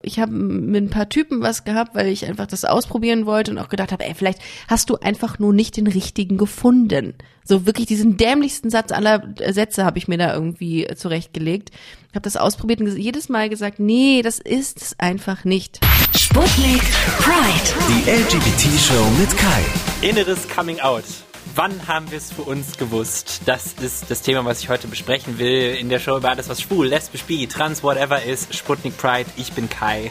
Ich habe mit ein paar Typen was gehabt, weil ich einfach das ausprobieren wollte und auch gedacht habe, ey, vielleicht hast du einfach nur nicht den richtigen gefunden. So wirklich diesen dämlichsten Satz aller Sätze habe ich mir da irgendwie zurechtgelegt. Habe das ausprobiert und jedes Mal gesagt, nee, das ist es einfach nicht. Sputnik Pride. Die LGBT-Show mit Kai. Inneres Coming Out. Wann haben wir es für uns gewusst? Das ist das Thema, was ich heute besprechen will. In der Show über alles, was schwul, lesbisch, bi, trans, whatever ist. Sputnik Pride, ich bin Kai.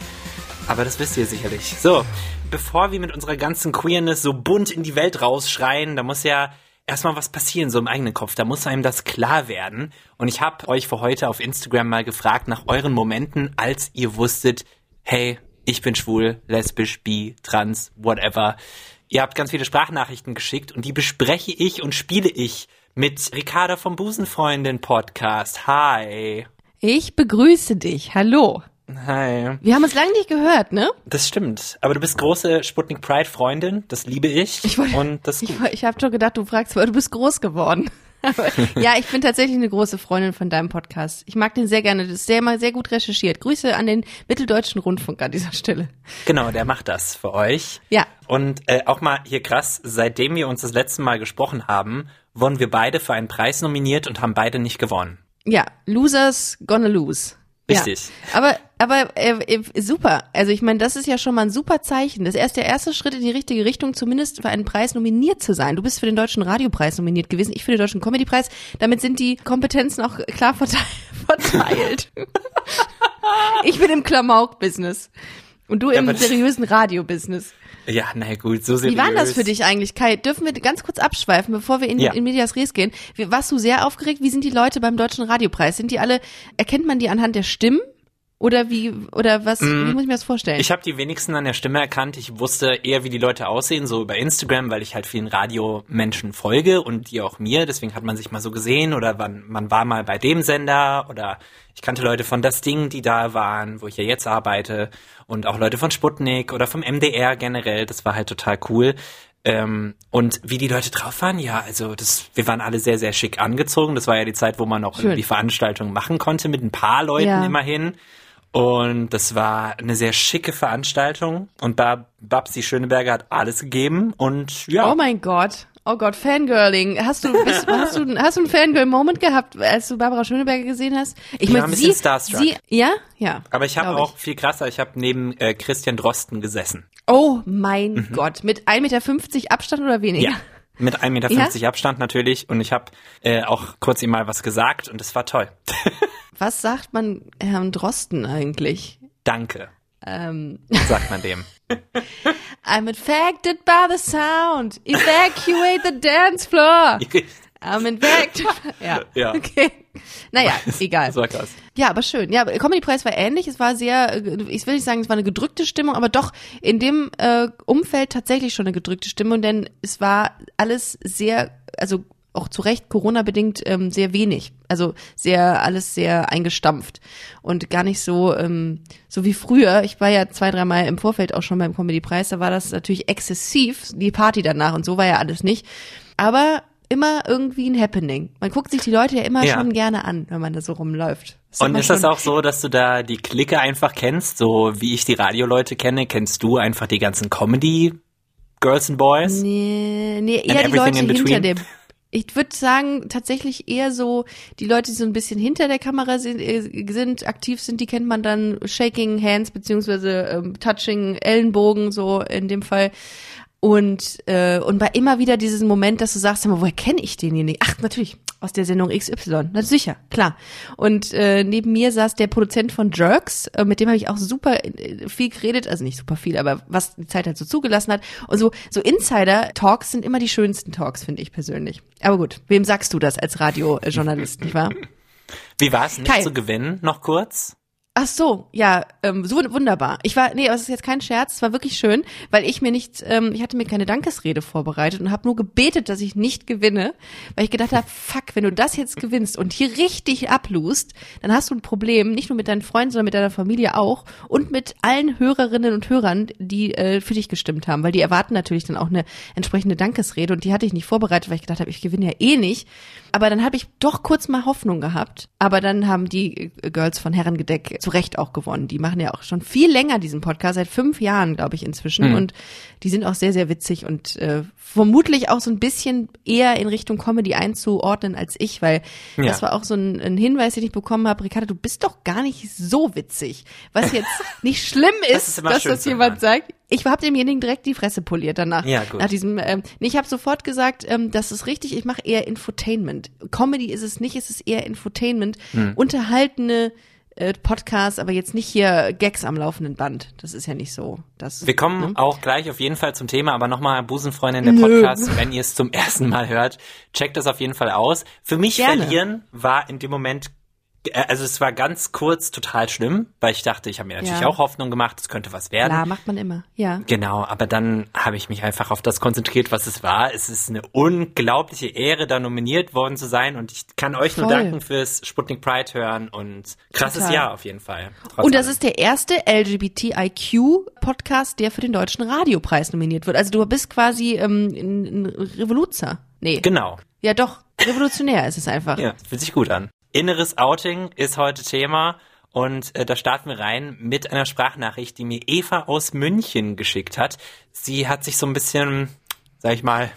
Aber das wisst ihr sicherlich. So, bevor wir mit unserer ganzen Queerness so bunt in die Welt rausschreien, da muss ja erstmal was passieren, so im eigenen Kopf. Da muss einem das klar werden. Und ich habe euch für heute auf Instagram mal gefragt nach euren Momenten, als ihr wusstet, hey, ich bin schwul, lesbisch, bi, trans, whatever. Ihr habt ganz viele Sprachnachrichten geschickt und die bespreche ich und spiele ich mit Ricarda vom Busenfreundin Podcast. Hi. Ich begrüße dich. Hallo. Hi. Wir haben uns lange nicht gehört, ne? Das stimmt. Aber du bist große Sputnik Pride Freundin. Das liebe ich. Ich und das ich, ich habe schon gedacht, du fragst, weil du bist groß geworden. Ja, ich bin tatsächlich eine große Freundin von deinem Podcast. Ich mag den sehr gerne. Das ist sehr mal sehr gut recherchiert. Grüße an den Mitteldeutschen Rundfunk an dieser Stelle. Genau, der macht das für euch. Ja. Und äh, auch mal hier krass, seitdem wir uns das letzte Mal gesprochen haben, wurden wir beide für einen Preis nominiert und haben beide nicht gewonnen. Ja, Losers gonna lose. Richtig. Ja. Aber aber äh, äh, super. Also ich meine, das ist ja schon mal ein super Zeichen. Das ist erst der erste Schritt in die richtige Richtung, zumindest für einen Preis nominiert zu sein. Du bist für den Deutschen Radiopreis nominiert gewesen, ich für den Deutschen Comedypreis. Damit sind die Kompetenzen auch klar verteilt. ich bin im Klamauk-Business. Und du im ja, seriösen Radio-Business. Ja, na gut, so seriös. Wie war das für dich eigentlich, Kai? Dürfen wir ganz kurz abschweifen, bevor wir in, ja. in Medias Res gehen? Warst du sehr aufgeregt? Wie sind die Leute beim Deutschen Radiopreis? Sind die alle, erkennt man die anhand der Stimmen? Oder wie, oder was, mm, wie muss ich mir das vorstellen? Ich habe die wenigsten an der Stimme erkannt. Ich wusste eher, wie die Leute aussehen, so über Instagram, weil ich halt vielen Radiomenschen folge und die auch mir. Deswegen hat man sich mal so gesehen oder man, man war mal bei dem Sender oder ich kannte Leute von Das Ding, die da waren, wo ich ja jetzt arbeite und auch Leute von Sputnik oder vom MDR generell. Das war halt total cool. Ähm, und wie die Leute drauf waren, ja, also das, wir waren alle sehr, sehr schick angezogen. Das war ja die Zeit, wo man auch irgendwie Veranstaltungen machen konnte mit ein paar Leuten ja. immerhin. Und das war eine sehr schicke Veranstaltung. Und Bab Babsi Schöneberger hat alles gegeben. Und ja. Oh mein Gott. Oh Gott, Fangirling. Hast du, bist, hast du, hast du einen Fangirl-Moment gehabt, als du Barbara Schöneberger gesehen hast? Ich meine, sie, Starstruck. sie, ja, ja. Aber ich habe auch viel krasser. Ich habe neben äh, Christian Drosten gesessen. Oh mein mhm. Gott, mit 1,50 Meter Abstand oder weniger? Ja. Mit 1,50 Meter ja? Abstand natürlich. Und ich habe äh, auch kurz ihm mal was gesagt und es war toll. Was sagt man Herrn Drosten eigentlich? Danke. Ähm. Sagt man dem. I'm infected by the sound. Evacuate the dance floor. I'm infected. Ja. ja. Okay. Naja, egal. Das war krass. Ja, aber schön. Ja, Comedy Preis war ähnlich. Es war sehr, ich will nicht sagen, es war eine gedrückte Stimmung, aber doch in dem äh, Umfeld tatsächlich schon eine gedrückte Stimmung, denn es war alles sehr, also auch zu Recht Corona-bedingt ähm, sehr wenig. Also sehr, alles sehr eingestampft und gar nicht so, ähm, so wie früher. Ich war ja zwei, dreimal im Vorfeld auch schon beim Comedy-Preis, da war das natürlich exzessiv, die Party danach und so war ja alles nicht. Aber immer irgendwie ein Happening. Man guckt sich die Leute ja immer ja. schon gerne an, wenn man da so rumläuft. Ist und ist das auch so, dass du da die Clique einfach kennst, so wie ich die Radioleute kenne, kennst du einfach die ganzen Comedy Girls and Boys? Nee, nee eher die Leute hinter dem ich würde sagen, tatsächlich eher so, die Leute, die so ein bisschen hinter der Kamera sind, äh, sind aktiv sind, die kennt man dann Shaking Hands beziehungsweise ähm, Touching Ellenbogen, so in dem Fall. Und, äh, und bei immer wieder diesen Moment, dass du sagst, woher kenne ich den hier nicht? Ach, natürlich, aus der Sendung XY. Na sicher, klar. Und äh, neben mir saß der Produzent von Jerks, äh, mit dem habe ich auch super äh, viel geredet, also nicht super viel, aber was die Zeit halt so zugelassen hat. Und so, so Insider-Talks sind immer die schönsten Talks, finde ich persönlich. Aber gut, wem sagst du das als Radiojournalist, nicht wahr? Wie war es, nicht Kai. zu gewinnen, noch kurz? Ach so, ja, ähm, so wunderbar. Ich war, nee, aber es ist jetzt kein Scherz, es war wirklich schön, weil ich mir nicht, ähm, ich hatte mir keine Dankesrede vorbereitet und habe nur gebetet, dass ich nicht gewinne, weil ich gedacht habe, fuck, wenn du das jetzt gewinnst und hier richtig ablust, dann hast du ein Problem, nicht nur mit deinen Freunden, sondern mit deiner Familie auch und mit allen Hörerinnen und Hörern, die äh, für dich gestimmt haben, weil die erwarten natürlich dann auch eine entsprechende Dankesrede und die hatte ich nicht vorbereitet, weil ich gedacht habe, ich gewinne ja eh nicht. Aber dann habe ich doch kurz mal Hoffnung gehabt, aber dann haben die äh, Girls von Herrengedeck zu Recht auch gewonnen. Die machen ja auch schon viel länger diesen Podcast, seit fünf Jahren, glaube ich, inzwischen. Mhm. Und die sind auch sehr, sehr witzig und äh, vermutlich auch so ein bisschen eher in Richtung Comedy einzuordnen als ich, weil ja. das war auch so ein, ein, Hinweis, den ich bekommen habe. Ricardo, du bist doch gar nicht so witzig. Was jetzt nicht schlimm ist, das ist dass das jemand sagt. Ich habe demjenigen direkt die Fresse poliert danach. Ja, gut. Nach diesem, ähm, nee, ich habe sofort gesagt, ähm, das ist richtig, ich mache eher Infotainment. Comedy ist es nicht, es ist eher Infotainment. Hm. Unterhaltene äh, Podcast, aber jetzt nicht hier Gags am laufenden Band. Das ist ja nicht so. Das, Wir kommen ne? auch gleich auf jeden Fall zum Thema, aber nochmal Busenfreundin der Podcast, Nö. wenn ihr es zum ersten Mal hört, checkt das auf jeden Fall aus. Für mich Gerne. verlieren war in dem Moment also es war ganz kurz total schlimm, weil ich dachte, ich habe mir natürlich ja. auch Hoffnung gemacht, es könnte was werden. Klar, macht man immer, ja. Genau, aber dann habe ich mich einfach auf das konzentriert, was es war. Es ist eine unglaubliche Ehre, da nominiert worden zu sein und ich kann euch Voll. nur danken fürs Sputnik Pride hören und krasses total. Jahr auf jeden Fall. Und das allem. ist der erste LGBTIQ-Podcast, der für den Deutschen Radiopreis nominiert wird. Also du bist quasi ähm, ein, ein Revoluzer. Nee. Genau. Ja, doch. Revolutionär ist es einfach. Ja, fühlt sich gut an. Inneres Outing ist heute Thema. Und äh, da starten wir rein mit einer Sprachnachricht, die mir Eva aus München geschickt hat. Sie hat sich so ein bisschen, sag ich mal,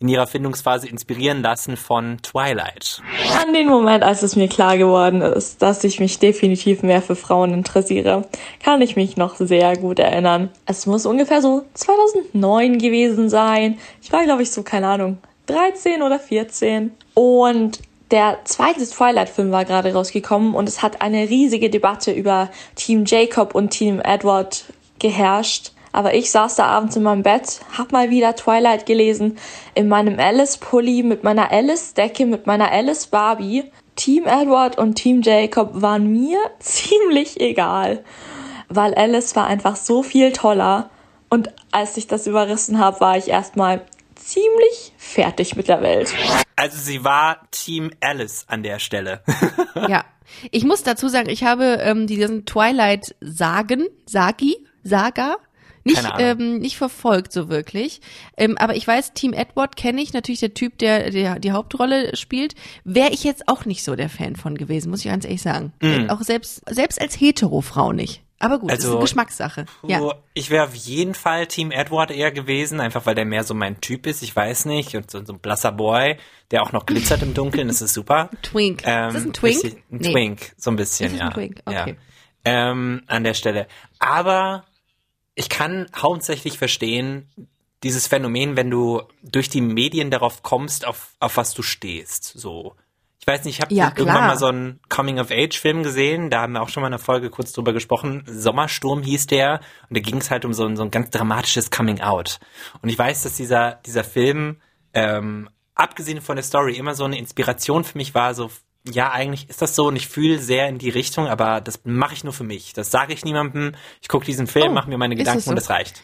in ihrer Findungsphase inspirieren lassen von Twilight. An den Moment, als es mir klar geworden ist, dass ich mich definitiv mehr für Frauen interessiere, kann ich mich noch sehr gut erinnern. Es muss ungefähr so 2009 gewesen sein. Ich war, glaube ich, so, keine Ahnung, 13 oder 14. Und der zweite Twilight-Film war gerade rausgekommen und es hat eine riesige Debatte über Team Jacob und Team Edward geherrscht. Aber ich saß da abends in meinem Bett, hab mal wieder Twilight gelesen, in meinem Alice-Pulli, mit meiner Alice-Decke, mit meiner Alice-Barbie. Team Edward und Team Jacob waren mir ziemlich egal, weil Alice war einfach so viel toller. Und als ich das überrissen habe, war ich erstmal ziemlich fertig mit der Welt. Also sie war Team Alice an der Stelle. ja. Ich muss dazu sagen, ich habe ähm, diesen Twilight-Sagen, Sagi, Saga, nicht, ähm, nicht verfolgt so wirklich. Ähm, aber ich weiß, Team Edward kenne ich, natürlich der Typ, der, der die Hauptrolle spielt. Wäre ich jetzt auch nicht so der Fan von gewesen, muss ich ganz ehrlich sagen. Mm. Auch selbst, selbst als Hetero-Frau nicht. Aber gut, also, das ist eine also, Geschmackssache. Ja. Ich wäre auf jeden Fall Team Edward eher gewesen, einfach weil der mehr so mein Typ ist, ich weiß nicht. Und so, so ein blasser Boy, der auch noch glitzert im Dunkeln, das ist super. Twink. Ähm, ist das ein Twink? Bisschen, ein nee. Twink, so ein bisschen, ja. Ein Twink, okay. Ja. Ähm, an der Stelle. Aber ich kann hauptsächlich verstehen, dieses Phänomen, wenn du durch die Medien darauf kommst, auf, auf was du stehst, so weiß nicht, ich habe ja, irgendwann mal so einen Coming-of-Age-Film gesehen, da haben wir auch schon mal in einer Folge kurz drüber gesprochen. Sommersturm hieß der und da ging es halt um so ein, so ein ganz dramatisches Coming-out. Und ich weiß, dass dieser, dieser Film, ähm, abgesehen von der Story, immer so eine Inspiration für mich war, so ja, eigentlich ist das so und ich fühle sehr in die Richtung, aber das mache ich nur für mich. Das sage ich niemandem. Ich gucke diesen Film, oh, mache mir meine Gedanken so? und das reicht.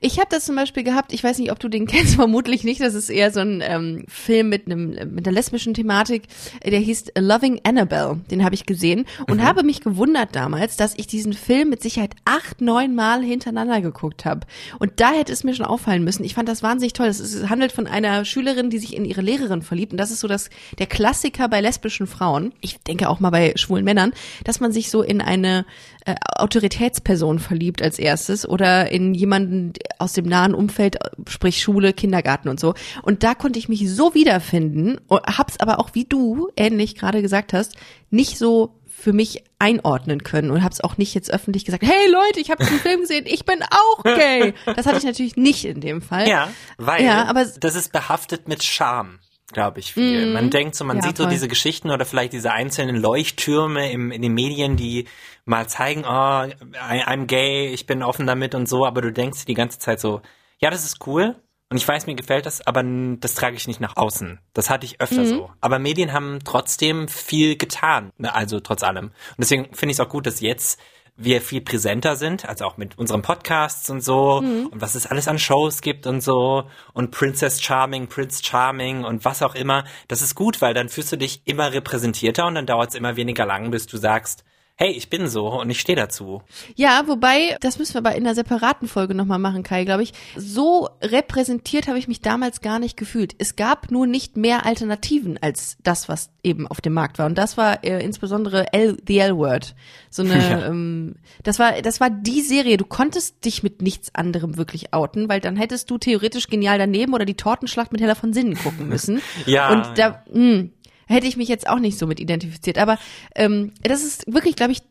Ich habe das zum Beispiel gehabt, ich weiß nicht, ob du den kennst, vermutlich nicht. Das ist eher so ein ähm, Film mit einem mit einer lesbischen Thematik. Der hieß Loving Annabelle. Den habe ich gesehen und mhm. habe mich gewundert damals, dass ich diesen Film mit Sicherheit acht, neun Mal hintereinander geguckt habe. Und da hätte es mir schon auffallen müssen. Ich fand das wahnsinnig toll. Es handelt von einer Schülerin, die sich in ihre Lehrerin verliebt. Und das ist so das der Klassiker bei lesbischen Frauen. Ich denke auch mal bei schwulen Männern, dass man sich so in eine äh, Autoritätsperson verliebt als erstes oder in jemanden aus dem nahen Umfeld, sprich Schule, Kindergarten und so. Und da konnte ich mich so wiederfinden, hab's aber auch wie du ähnlich gerade gesagt hast, nicht so für mich einordnen können und hab's auch nicht jetzt öffentlich gesagt, hey Leute, ich habe den Film gesehen, ich bin auch gay. Das hatte ich natürlich nicht in dem Fall. Ja, weil ja, aber das ist behaftet mit Scham glaube ich, viel. Mm, man denkt so, man ja, sieht voll. so diese Geschichten oder vielleicht diese einzelnen Leuchttürme im, in den Medien, die mal zeigen, oh, I'm gay, ich bin offen damit und so, aber du denkst die ganze Zeit so, ja, das ist cool und ich weiß, mir gefällt das, aber das trage ich nicht nach außen. Das hatte ich öfter mm. so. Aber Medien haben trotzdem viel getan, also trotz allem. Und deswegen finde ich es auch gut, dass jetzt wir viel präsenter sind, also auch mit unseren Podcasts und so mhm. und was es alles an Shows gibt und so und Princess Charming, Prince Charming und was auch immer. Das ist gut, weil dann fühlst du dich immer repräsentierter und dann dauert es immer weniger lang, bis du sagst, hey, ich bin so und ich stehe dazu. Ja, wobei, das müssen wir aber in einer separaten Folge nochmal machen, Kai, glaube ich. So repräsentiert habe ich mich damals gar nicht gefühlt. Es gab nur nicht mehr Alternativen als das, was eben auf dem Markt war. Und das war äh, insbesondere L, The L-Word. So eine, ja. ähm, das war, das war die Serie. Du konntest dich mit nichts anderem wirklich outen, weil dann hättest du theoretisch genial daneben oder die Tortenschlacht mit Heller von Sinnen gucken müssen. ja. Und da, mh, hm, hätte ich mich jetzt auch nicht so mit identifiziert. Aber ähm, das ist wirklich, glaube ich,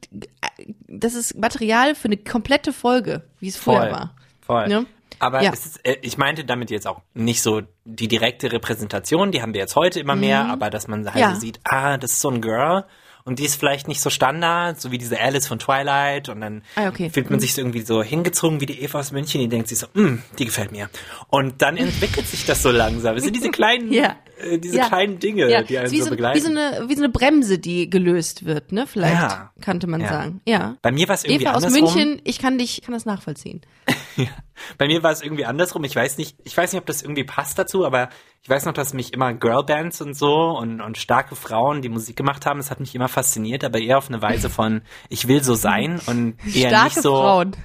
das ist Material für eine komplette Folge, wie es vorher war. Voll. Ja? Aber ja. ist, äh, ich meinte damit jetzt auch nicht so die direkte Repräsentation, die haben wir jetzt heute immer mehr, mhm. aber dass man halt ja. sieht, ah, das ist so ein Girl und die ist vielleicht nicht so Standard, so wie diese Alice von Twilight und dann ah, okay. fühlt man mhm. sich so irgendwie so hingezogen wie die Eva aus München, die denkt sich so, mm, die gefällt mir. Und dann entwickelt sich das so langsam. Es sind diese kleinen, ja. äh, diese ja. kleinen Dinge, ja. die einen wie so, begleiten. Wie so, eine, wie so eine Bremse, die gelöst wird, ne? Vielleicht könnte man sagen. Ja. Bei mir war es irgendwie Eva aus andersrum. München, ich kann dich, kann das nachvollziehen. ja. Bei mir war es irgendwie andersrum. Ich weiß nicht, ich weiß nicht, ob das irgendwie passt dazu, aber ich weiß noch, dass mich immer Girlbands und so und, und starke Frauen, die Musik gemacht haben, das hat mich immer fasziniert, aber eher auf eine Weise von, ich will so sein und eher starke nicht so. Frauen.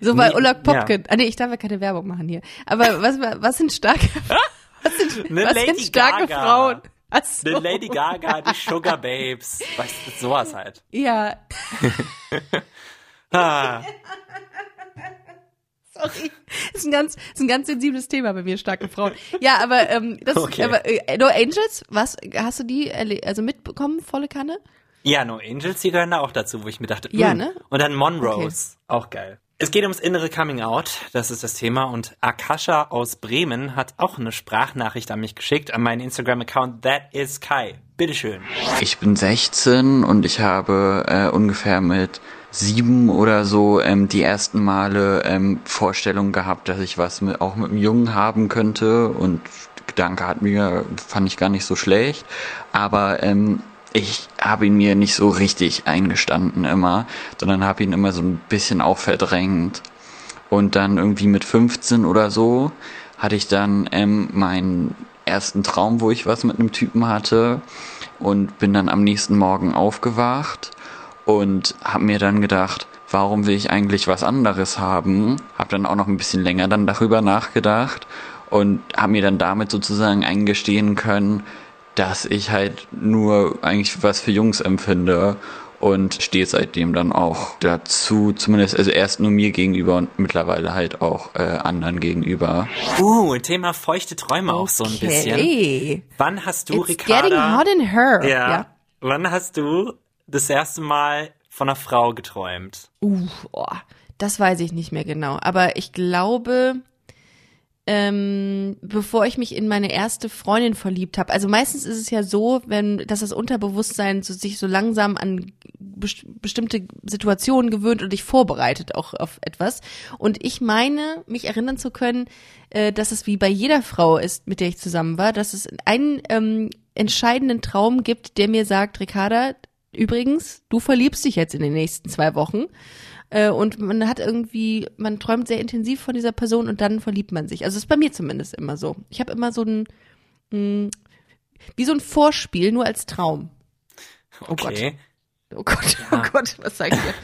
So bei Ulak Popkin. Ja. Ah, nee, ich darf ja keine Werbung machen hier. Aber was, was sind starke, was sind, eine was Lady sind starke Gaga. Frauen? So. Eine Lady Gaga, die Sugar Babes. Weißt du, sowas halt. Ja. ah. Sorry. Das ist ein ganz, ist ein ganz sensibles Thema bei mir, starke Frauen. Ja, aber ähm, das okay. aber äh, No Angels, was hast du die also mitbekommen, volle Kanne? Ja, No Angels, die gehören da auch dazu, wo ich mir dachte, ja, hm. ne? Und dann Monrose, okay. auch geil. Es geht ums innere Coming Out, das ist das Thema. Und Akasha aus Bremen hat auch eine Sprachnachricht an mich geschickt, an meinen Instagram-Account That is Kai. Bitteschön. Ich bin 16 und ich habe äh, ungefähr mit sieben oder so ähm, die ersten Male ähm, Vorstellungen gehabt, dass ich was mit, auch mit einem Jungen haben könnte. Und Gedanke hat mir, fand ich gar nicht so schlecht, aber ähm, ich habe ihn mir nicht so richtig eingestanden immer, sondern habe ihn immer so ein bisschen auch verdrängt. Und dann irgendwie mit 15 oder so hatte ich dann ähm, meinen ersten Traum, wo ich was mit einem Typen hatte. Und bin dann am nächsten Morgen aufgewacht und habe mir dann gedacht, warum will ich eigentlich was anderes haben? Habe dann auch noch ein bisschen länger dann darüber nachgedacht und habe mir dann damit sozusagen eingestehen können, dass ich halt nur eigentlich was für Jungs empfinde und stehe seitdem dann auch dazu, zumindest also erst nur mir gegenüber und mittlerweile halt auch äh, anderen gegenüber. Uh, Thema feuchte Träume okay. auch so ein bisschen. Wann hast du, It's Ricarda? Getting hot in her. Ja. ja. Wann hast du das erste Mal von einer Frau geträumt? Uh, oh, das weiß ich nicht mehr genau. Aber ich glaube, ähm, bevor ich mich in meine erste Freundin verliebt habe. Also meistens ist es ja so, wenn dass das Unterbewusstsein so, sich so langsam an best bestimmte Situationen gewöhnt und dich vorbereitet auch auf etwas. Und ich meine, mich erinnern zu können, äh, dass es wie bei jeder Frau ist, mit der ich zusammen war, dass es einen ähm, entscheidenden Traum gibt, der mir sagt, Ricarda, übrigens, du verliebst dich jetzt in den nächsten zwei Wochen. Äh, und man hat irgendwie, man träumt sehr intensiv von dieser Person und dann verliebt man sich. Also ist bei mir zumindest immer so. Ich habe immer so ein, mh, hm, wie so ein Vorspiel, nur als Traum. Oh okay. Gott. Oh Gott, oh ja. oh Gott, was sag ich dir?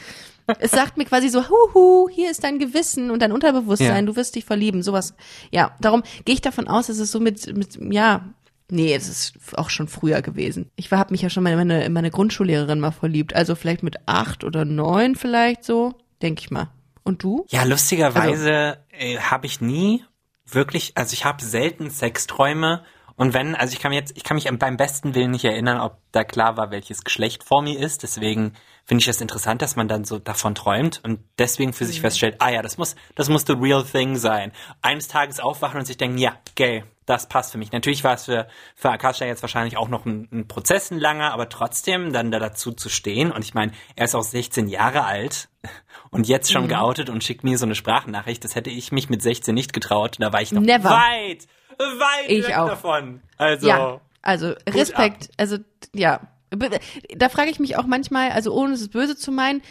es sagt mir quasi so, huhu, hier ist dein Gewissen und dein Unterbewusstsein, ja. du wirst dich verlieben, sowas. Ja, darum gehe ich davon aus, dass es so mit, mit ja, Nee, es ist auch schon früher gewesen. Ich habe mich ja schon mal in meine, in meine Grundschullehrerin mal verliebt. Also vielleicht mit acht oder neun vielleicht so, denke ich mal. Und du? Ja, lustigerweise also, äh, habe ich nie wirklich, also ich habe selten Sexträume und wenn, also ich kann mich jetzt, ich kann mich beim besten Willen nicht erinnern, ob da klar war, welches Geschlecht vor mir ist. Deswegen finde ich das interessant, dass man dann so davon träumt und deswegen für sich mhm. feststellt, ah ja, das muss, das muss the real thing sein. Eines Tages aufwachen und sich denken, ja, gay, das passt für mich. Natürlich war es für, für Akasha jetzt wahrscheinlich auch noch ein, ein Prozess, ein langer, aber trotzdem dann da dazu zu stehen. Und ich meine, er ist auch 16 Jahre alt und jetzt schon mhm. geoutet und schickt mir so eine Sprachnachricht. Das hätte ich mich mit 16 nicht getraut. Da war ich noch Never. weit, weit ich weg auch. davon. Also, ja, also Respekt. Ab. Also ja, da frage ich mich auch manchmal, also ohne es böse zu meinen,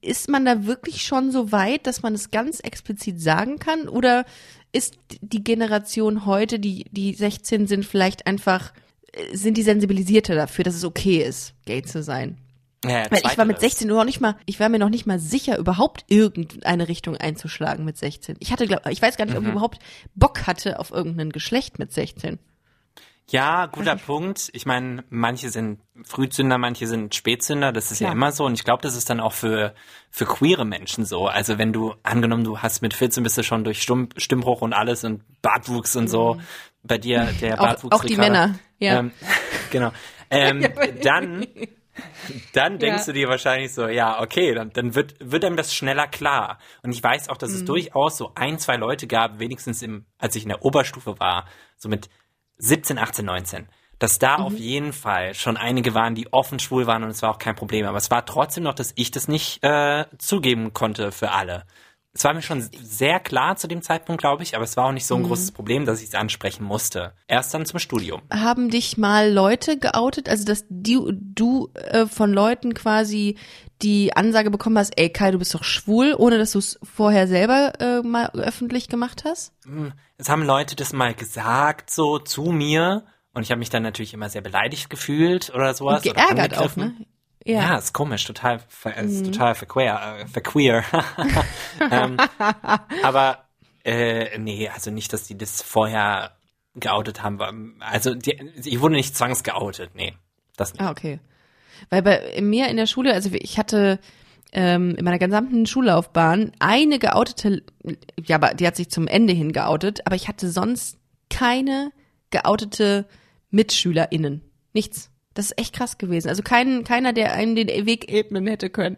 ist man da wirklich schon so weit, dass man es ganz explizit sagen kann? Oder ist die Generation heute, die, die 16 sind, vielleicht einfach, äh, sind die sensibilisierter dafür, dass es okay ist, gay zu sein? Ja, Weil ich war mit 16 noch nicht mal, ich war mir noch nicht mal sicher, überhaupt irgendeine Richtung einzuschlagen mit 16. Ich hatte, glaub, ich weiß gar nicht, ob ich mhm. überhaupt Bock hatte auf irgendein Geschlecht mit 16. Ja, guter Punkt. Ich meine, manche sind Frühzünder, manche sind Spätzünder, das ist ja, ja immer so. Und ich glaube, das ist dann auch für, für queere Menschen so. Also wenn du, angenommen, du hast mit 14 bist du schon durch Stimm, Stimmbruch und alles und Bartwuchs und so, mhm. bei dir der Bartwuchs. Auch, auch die Männer, ja. Ähm, genau. Ähm, dann, dann denkst ja. du dir wahrscheinlich so, ja, okay, dann, dann wird, wird einem das schneller klar. Und ich weiß auch, dass mhm. es durchaus so ein, zwei Leute gab, wenigstens im, als ich in der Oberstufe war, so mit 17, 18, 19, dass da mhm. auf jeden Fall schon einige waren, die offen schwul waren und es war auch kein Problem. Aber es war trotzdem noch, dass ich das nicht äh, zugeben konnte für alle. Es war mir schon sehr klar zu dem Zeitpunkt, glaube ich, aber es war auch nicht so ein mhm. großes Problem, dass ich es ansprechen musste. Erst dann zum Studium. Haben dich mal Leute geoutet, also dass du, du äh, von Leuten quasi die Ansage bekommen hast, ey Kai, du bist doch schwul, ohne dass du es vorher selber äh, mal öffentlich gemacht hast? Hm, es haben Leute das mal gesagt, so zu mir. Und ich habe mich dann natürlich immer sehr beleidigt gefühlt oder sowas. Und geärgert auch, ne? Ja. ja, ist komisch, total, ist mhm. total verquer, äh, verqueer. ähm, aber äh, nee, also nicht, dass die das vorher geoutet haben. Also die, ich wurde nicht zwangsgeoutet, nee. Das nicht. Ah, okay. Weil bei mir in der Schule, also ich hatte ähm, in meiner gesamten Schullaufbahn eine geoutete, ja, aber die hat sich zum Ende hin geoutet, aber ich hatte sonst keine geoutete MitschülerInnen. Nichts. Das ist echt krass gewesen. Also kein, keiner, der einen den Weg ebnen hätte können.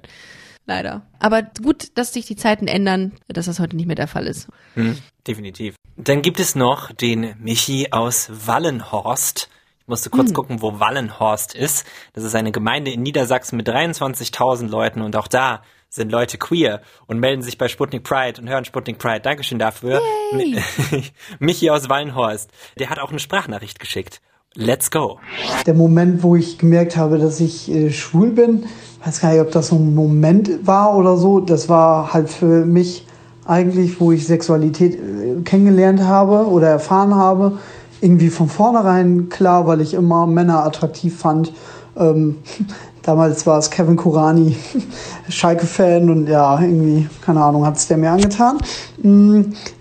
Leider. Aber gut, dass sich die Zeiten ändern, dass das heute nicht mehr der Fall ist. Hm, definitiv. Dann gibt es noch den Michi aus Wallenhorst. Ich musste kurz hm. gucken, wo Wallenhorst ist. Das ist eine Gemeinde in Niedersachsen mit 23.000 Leuten und auch da sind Leute queer und melden sich bei Sputnik Pride und hören Sputnik Pride. Dankeschön dafür. Michi aus Wallenhorst, der hat auch eine Sprachnachricht geschickt. Let's go. Der Moment, wo ich gemerkt habe, dass ich äh, schwul bin, weiß gar nicht, ob das so ein Moment war oder so. Das war halt für mich eigentlich, wo ich Sexualität äh, kennengelernt habe oder erfahren habe, irgendwie von vornherein klar, weil ich immer Männer attraktiv fand. Ähm, damals war es Kevin Kurani, Schalke-Fan und ja, irgendwie, keine Ahnung, hat es der mir angetan.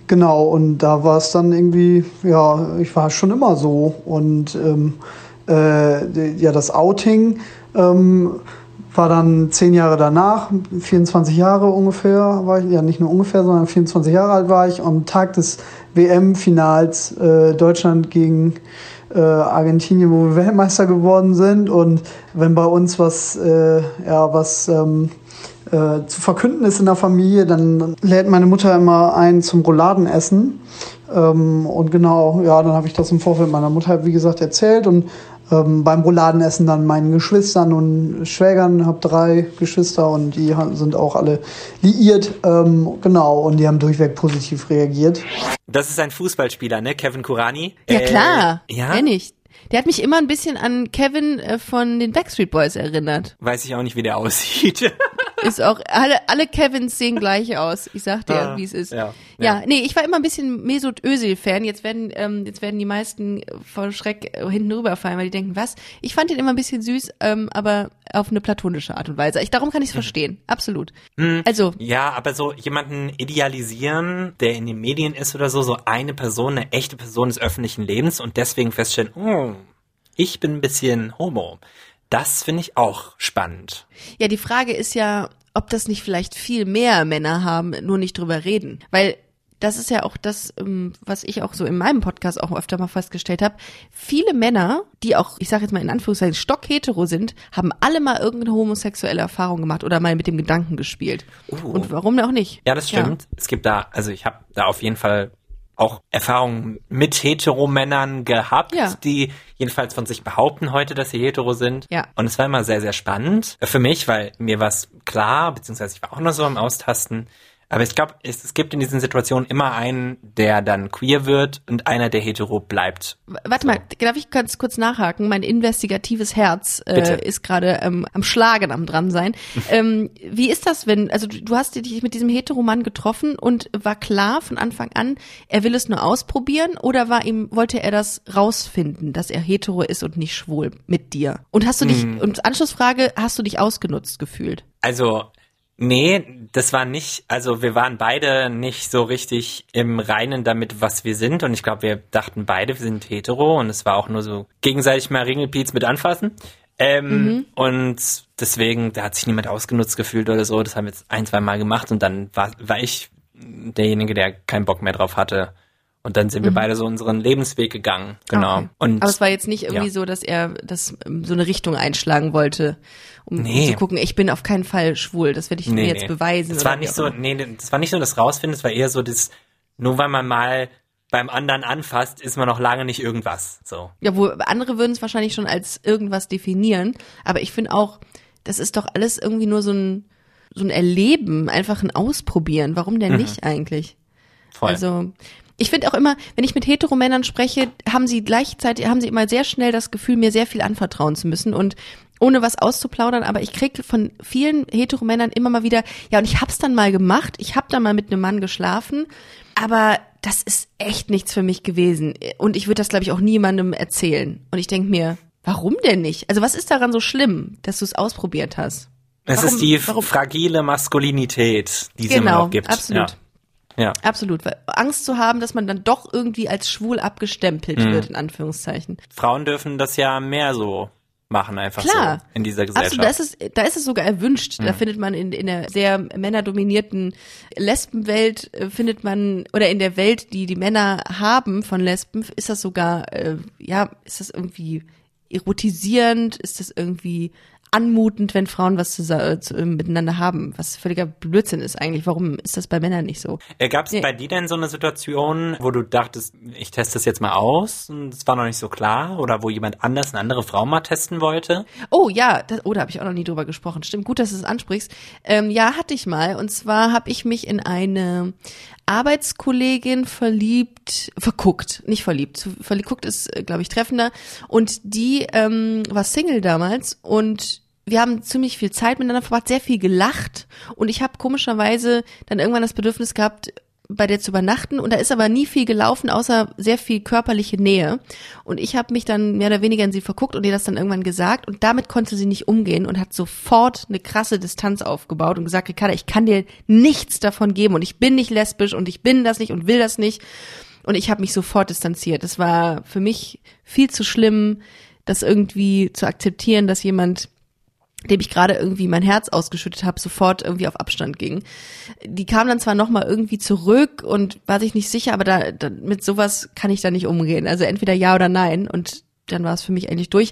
Genau, und da war es dann irgendwie, ja, ich war schon immer so. Und ähm, äh, ja, das Outing ähm, war dann zehn Jahre danach, 24 Jahre ungefähr war ich, ja nicht nur ungefähr, sondern 24 Jahre alt war ich. Am Tag des WM-Finals äh, Deutschland gegen äh, Argentinien, wo wir Weltmeister geworden sind. Und wenn bei uns was, äh, ja, was ähm, äh, zu verkünden ist in der Familie, dann lädt meine Mutter immer ein zum Rouladenessen. Ähm, und genau, ja, dann habe ich das im Vorfeld meiner Mutter, wie gesagt, erzählt und ähm, beim Rouladenessen dann meinen Geschwistern und Schwägern, habe drei Geschwister und die sind auch alle liiert, ähm, genau, und die haben durchweg positiv reagiert. Das ist ein Fußballspieler, ne, Kevin Kurani? Ja klar, äh, ja? kenn ich. Der hat mich immer ein bisschen an Kevin äh, von den Backstreet Boys erinnert. Weiß ich auch nicht, wie der aussieht. Ist auch, alle, alle Kevins sehen gleich aus. Ich sag dir, ah, wie es ist. Ja, ja. ja, nee, ich war immer ein bisschen Mesut Özil-Fan. Jetzt werden, ähm, jetzt werden die meisten vor Schreck hinten rüberfallen, weil die denken, was? Ich fand ihn immer ein bisschen süß, ähm, aber auf eine platonische Art und Weise. Ich, darum kann ich es mhm. verstehen. Absolut. Mhm. Also. Ja, aber so jemanden idealisieren, der in den Medien ist oder so, so eine Person, eine echte Person des öffentlichen Lebens und deswegen feststellen, oh, ich bin ein bisschen homo. Das finde ich auch spannend. Ja, die Frage ist ja, ob das nicht vielleicht viel mehr Männer haben, nur nicht drüber reden. Weil das ist ja auch das, ähm, was ich auch so in meinem Podcast auch öfter mal festgestellt habe. Viele Männer, die auch, ich sage jetzt mal in Anführungszeichen, stockhetero sind, haben alle mal irgendeine homosexuelle Erfahrung gemacht oder mal mit dem Gedanken gespielt. Uh. Und warum auch nicht? Ja, das stimmt. Ja. Es gibt da, also ich habe da auf jeden Fall auch Erfahrungen mit Heteromännern gehabt, ja. die jedenfalls von sich behaupten heute, dass sie hetero sind. Ja. Und es war immer sehr, sehr spannend für mich, weil mir war es klar, beziehungsweise ich war auch noch so am Austasten, Aber ich glaube, es, es, gibt in diesen Situationen immer einen, der dann queer wird und einer, der hetero bleibt. Warte mal, darf ich ganz kurz nachhaken? Mein investigatives Herz äh, ist gerade ähm, am Schlagen, am dran sein. ähm, wie ist das, wenn, also du, du hast dich mit diesem Heteromann getroffen und war klar von Anfang an, er will es nur ausprobieren oder war ihm, wollte er das rausfinden, dass er hetero ist und nicht schwul mit dir? Und hast du dich, hm. und Anschlussfrage, hast du dich ausgenutzt gefühlt? Also Nee, das war nicht, also wir waren beide nicht so richtig im Reinen damit, was wir sind. Und ich glaube, wir dachten beide, wir sind hetero und es war auch nur so gegenseitig mal Ringelpiez mit anfassen. Ähm, mhm. Und deswegen, da hat sich niemand ausgenutzt gefühlt oder so. Das haben wir jetzt ein, zwei Mal gemacht und dann war, war ich derjenige, der keinen Bock mehr drauf hatte. Und dann sind wir mhm. beide so unseren Lebensweg gegangen. Genau. Okay. Und, Aber es war jetzt nicht irgendwie ja. so, dass er das ähm, so eine Richtung einschlagen wollte, um, nee. zu gucken, ich bin auf keinen Fall schwul. Das werde ich nee, mir jetzt nee. beweisen. Das war nicht so, nee, das war nicht so das Rausfinden, es war eher so das, nur weil man mal beim anderen anfasst, ist man noch lange nicht irgendwas. So. Ja, wo andere würden es wahrscheinlich schon als irgendwas definieren. Aber ich finde auch, das ist doch alles irgendwie nur so ein, so ein Erleben, einfach ein Ausprobieren. Warum denn mhm. nicht eigentlich? Voll. Also, ich finde auch immer, wenn ich mit Heteromännern spreche, haben sie gleichzeitig, haben sie immer sehr schnell das Gefühl, mir sehr viel anvertrauen zu müssen und ohne was auszuplaudern, aber ich kriege von vielen Heteromännern immer mal wieder, ja, und ich hab's dann mal gemacht, ich hab dann mal mit einem Mann geschlafen, aber das ist echt nichts für mich gewesen. Und ich würde das, glaube ich, auch niemandem erzählen. Und ich denke mir, warum denn nicht? Also was ist daran so schlimm, dass du es ausprobiert hast? Es warum, ist die warum? fragile Maskulinität, die es genau, immer noch gibt. Absolut. Ja. Ja. Absolut. Weil Angst zu haben, dass man dann doch irgendwie als schwul abgestempelt mhm. wird, in Anführungszeichen. Frauen dürfen das ja mehr so machen einfach Klar. so in dieser Gesellschaft. Also da ist es, da ist es sogar erwünscht. Mhm. Da findet man in, in der sehr männerdominierten Lesbenwelt äh, findet man oder in der Welt, die die Männer haben von Lesben, ist das sogar äh, ja, ist das irgendwie erotisierend, ist das irgendwie anmutend, wenn Frauen was zu, zu, miteinander haben, was völliger Blödsinn ist eigentlich. Warum ist das bei Männern nicht so? Äh, Gab es ja. bei dir denn so eine Situation, wo du dachtest, ich teste das jetzt mal aus und es war noch nicht so klar oder wo jemand anders eine andere Frau mal testen wollte? Oh ja, das, oh, da habe ich auch noch nie drüber gesprochen. Stimmt, gut, dass du es ansprichst. Ähm, ja, hatte ich mal und zwar habe ich mich in eine Arbeitskollegin verliebt, verguckt, nicht verliebt, verguckt ist, äh, glaube ich, treffender. Und die ähm, war Single damals und wir haben ziemlich viel Zeit miteinander verbracht, sehr viel gelacht und ich habe komischerweise dann irgendwann das Bedürfnis gehabt, bei der zu übernachten und da ist aber nie viel gelaufen, außer sehr viel körperliche Nähe. Und ich habe mich dann mehr oder weniger in sie verguckt und ihr das dann irgendwann gesagt und damit konnte sie nicht umgehen und hat sofort eine krasse Distanz aufgebaut und gesagt, Ricarda, ich kann dir nichts davon geben und ich bin nicht lesbisch und ich bin das nicht und will das nicht. Und ich habe mich sofort distanziert. Das war für mich viel zu schlimm, das irgendwie zu akzeptieren, dass jemand dem ich gerade irgendwie mein Herz ausgeschüttet habe, sofort irgendwie auf Abstand ging. Die kam dann zwar nochmal irgendwie zurück und war sich nicht sicher, aber da, da, mit sowas kann ich da nicht umgehen. Also entweder ja oder nein und dann war es für mich eigentlich durch.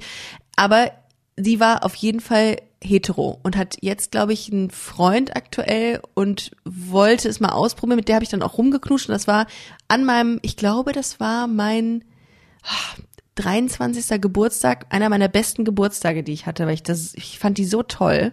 Aber sie war auf jeden Fall hetero und hat jetzt, glaube ich, einen Freund aktuell und wollte es mal ausprobieren. Mit der habe ich dann auch rumgeknutscht und das war an meinem, ich glaube, das war mein 23. Geburtstag, einer meiner besten Geburtstage, die ich hatte, weil ich das, ich fand die so toll.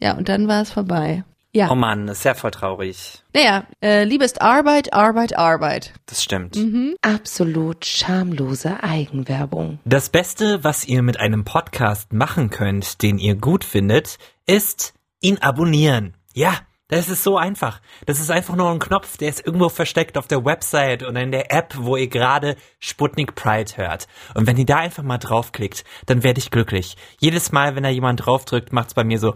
Ja, und dann war es vorbei. Ja. Oh Mann, ist ja voll traurig. Naja, äh, Liebe ist Arbeit, Arbeit, Arbeit. Das stimmt. Mhm. Absolut schamlose Eigenwerbung. Das Beste, was ihr mit einem Podcast machen könnt, den ihr gut findet, ist ihn abonnieren. Ja, das ist so einfach. Das ist einfach nur ein Knopf, der ist irgendwo versteckt auf der Website oder in der App, wo ihr gerade Sputnik Pride hört. Und wenn ihr da einfach mal draufklickt, dann werde ich glücklich. Jedes Mal, wenn da jemand draufdrückt, macht's bei mir so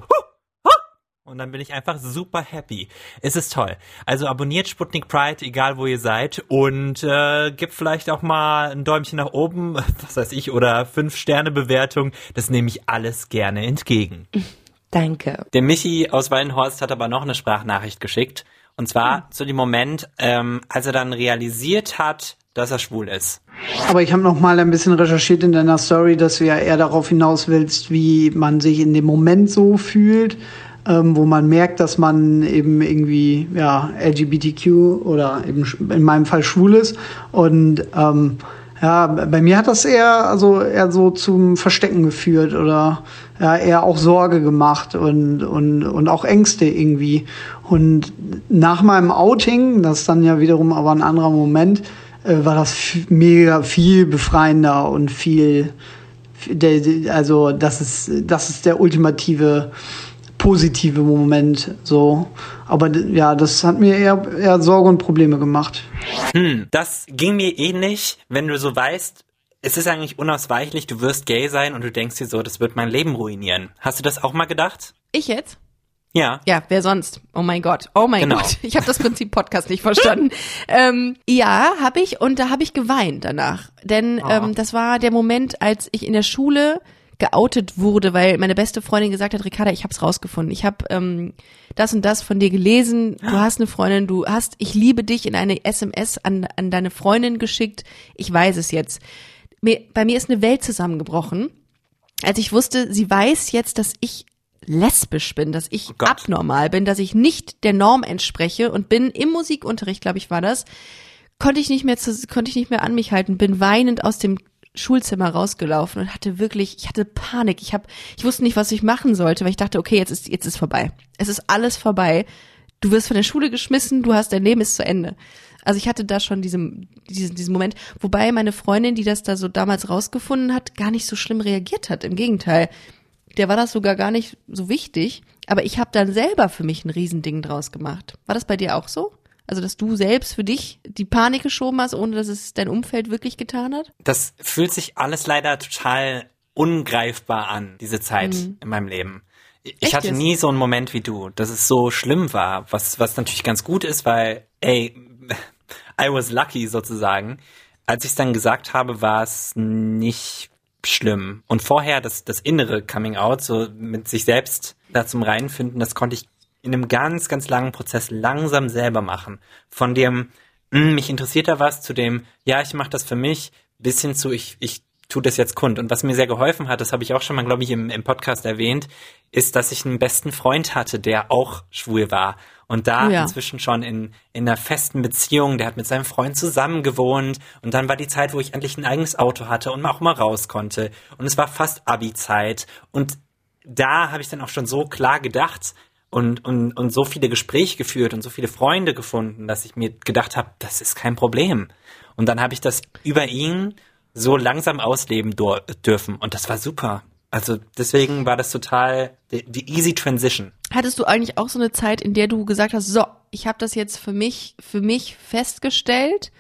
und dann bin ich einfach super happy. Es ist toll. Also abonniert Sputnik Pride, egal wo ihr seid und äh, gebt vielleicht auch mal ein Däumchen nach oben, was weiß ich, oder fünf Sterne Bewertung. Das nehme ich alles gerne entgegen. Danke. Der Michi aus Wallenhorst hat aber noch eine Sprachnachricht geschickt. Und zwar mhm. zu dem Moment, ähm, als er dann realisiert hat, dass er schwul ist. Aber ich habe noch mal ein bisschen recherchiert in deiner Story, dass du ja eher darauf hinaus willst, wie man sich in dem Moment so fühlt, ähm, wo man merkt, dass man eben irgendwie ja LGBTQ oder eben in meinem Fall schwul ist und ähm, Ja, bei mir hat das eher, also eher so zum Verstecken geführt oder ja, eher auch Sorge gemacht und, und, und auch Ängste irgendwie. Und nach meinem Outing, das ist dann ja wiederum aber ein anderer Moment, äh, war das mega viel befreiender und viel, also das ist, das ist der ultimative positive Moment so. Aber ja, das hat mir eher, eher Sorge und Probleme gemacht. Hm, das ging mir ähnlich, wenn du so weißt, es ist eigentlich unausweichlich, du wirst gay sein und du denkst dir so, das wird mein Leben ruinieren. Hast du das auch mal gedacht? Ich jetzt? Ja. Ja, wer sonst? Oh mein Gott. Oh mein genau. Gott. Ich habe das Prinzip Podcast nicht verstanden. ähm, ja, habe ich und da habe ich geweint danach. Denn oh. ähm, das war der Moment, als ich in der Schule geoutet wurde, weil meine beste Freundin gesagt hat, Ricarda, ich hab's rausgefunden. Ich habe ähm, das und das von dir gelesen. Du hast eine Freundin, du hast ich liebe dich in eine SMS an, an deine Freundin geschickt. Ich weiß es jetzt. Mir, bei mir ist eine Welt zusammengebrochen, als ich wusste, sie weiß jetzt, dass ich lesbisch bin, dass ich oh abnormal bin, dass ich nicht der Norm entspreche und bin im Musikunterricht, glaube ich, war das, konnte ich nicht mehr zu, konnte ich nicht mehr an mich halten, bin weinend aus dem Schulzimmer rausgelaufen und hatte wirklich, ich hatte Panik. Ich habe, ich wusste nicht, was ich machen sollte, weil ich dachte, okay, jetzt ist jetzt ist vorbei. Es ist alles vorbei. Du wirst von der Schule geschmissen, du hast dein Leben ist zu Ende. Also ich hatte da schon diesen, diesen, diesen Moment, wobei meine Freundin, die das da so damals rausgefunden hat, gar nicht so schlimm reagiert hat. Im Gegenteil, der war das sogar gar nicht so wichtig. Aber ich habe dann selber für mich ein Riesending draus gemacht. War das bei dir auch so? Also, dass du selbst für dich die Panik geschoben hast, ohne dass es dein Umfeld wirklich getan hat? Das fühlt sich alles leider total ungreifbar an, diese Zeit mhm. in meinem Leben. Ich Echt hatte nie so einen Moment wie du, dass es so schlimm war, was, was natürlich ganz gut ist, weil, ey, I was lucky sozusagen. Als ich es dann gesagt habe, war es nicht schlimm. Und vorher das, das innere Coming Out, so mit sich selbst da zum Reinfinden, das konnte ich in einem ganz, ganz langen Prozess langsam selber machen. Von dem, mh, hm, mich interessiert da was, zu dem, ja, ich mache das für mich, bis hin zu, ich, ich tu das jetzt kund. Und was mir sehr geholfen hat, das habe ich auch schon mal, glaube ich, im, im Podcast erwähnt, ist, dass ich einen besten Freund hatte, der auch schwul war. Und da oh ja. inzwischen schon in, in einer festen Beziehung, der hat mit seinem Freund zusammen gewohnt. Und dann war die Zeit, wo ich endlich ein eigenes Auto hatte und auch mal raus konnte. Und es war fast Abi-Zeit. Und da habe ich dann auch schon so klar gedacht, und, und, und so viele Gespräche geführt und so viele Freunde gefunden, dass ich mir gedacht habe, das ist kein Problem. Und dann habe ich das über ihn so langsam ausleben dürfen und das war super. Also deswegen war das total die, die, easy transition. Hattest du eigentlich auch so eine Zeit, in der du gesagt hast, so, ich habe das jetzt für mich für mich festgestellt